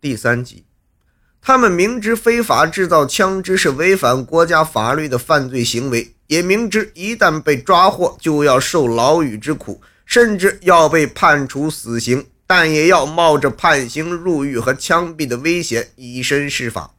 第三集，他们明知非法制造枪支是违反国家法律的犯罪行为，也明知一旦被抓获就要受牢狱之苦，甚至要被判处死刑，但也要冒着判刑、入狱和枪毙的危险以身试法。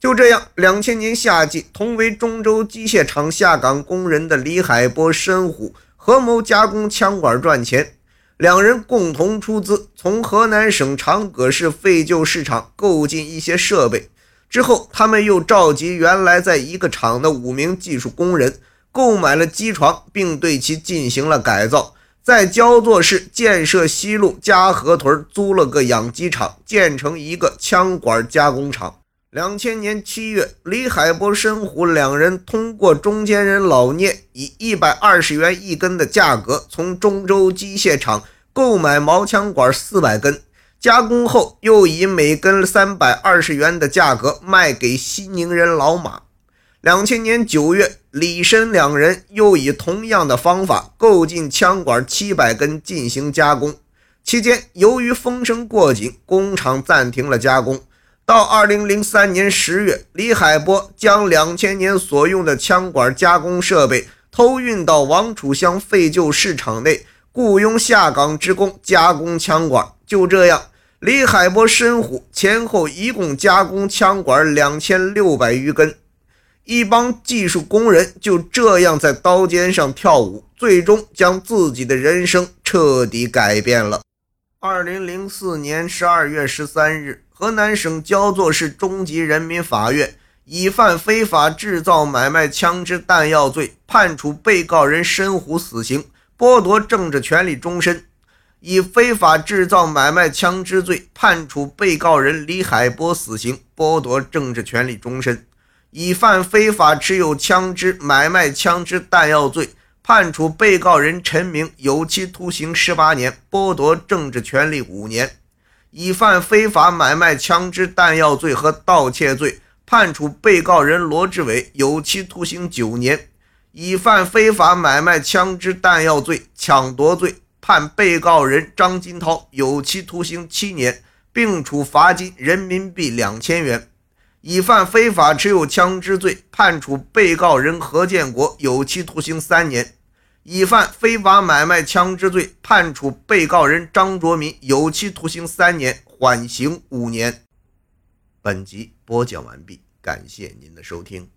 就这样，两千年夏季，同为中州机械厂下岗工人的李海波、申虎合谋加工枪管赚钱。两人共同出资，从河南省长葛市废旧市场购进一些设备。之后，他们又召集原来在一个厂的五名技术工人，购买了机床，并对其进行了改造。在焦作市建设西路嘉禾屯租了个养鸡场，建成一个枪管加工厂。两千年七月，李海波、申虎两人通过中间人老聂，以一百二十元一根的价格，从中州机械厂购买毛枪管四百根，加工后又以每根三百二十元的价格卖给西宁人老马。两千年九月，李申两人又以同样的方法购进枪管七百根进行加工，期间由于风声过紧，工厂暂停了加工。到二零零三年十月，李海波将两千年所用的枪管加工设备偷运到王楚乡废旧市场内，雇佣下岗职工加工枪管。就这样，李海波、申虎前后一共加工枪管两千六百余根。一帮技术工人就这样在刀尖上跳舞，最终将自己的人生彻底改变了。二零零四年十二月十三日。河南省焦作市中级人民法院以犯非法制造、买卖枪支弹药罪，判处被告人申虎死刑，剥夺政治权利终身；以非法制造、买卖枪支罪，判处被告人李海波死刑，剥夺政治权利终身；以犯非法持有枪支、买卖枪支弹药罪，判处被告人陈明有期徒刑十八年，剥夺政治权利五年。以犯非法买卖枪支弹药罪和盗窃罪，判处被告人罗志伟有期徒刑九年；以犯非法买卖枪支弹药罪、抢夺罪，判被告人张金涛有期徒刑七年，并处罚金人民币两千元；以犯非法持有枪支罪，判处被告人何建国有期徒刑三年。以犯非法买卖枪支罪，判处被告人张卓民有期徒刑三年，缓刑五年。本集播讲完毕，感谢您的收听。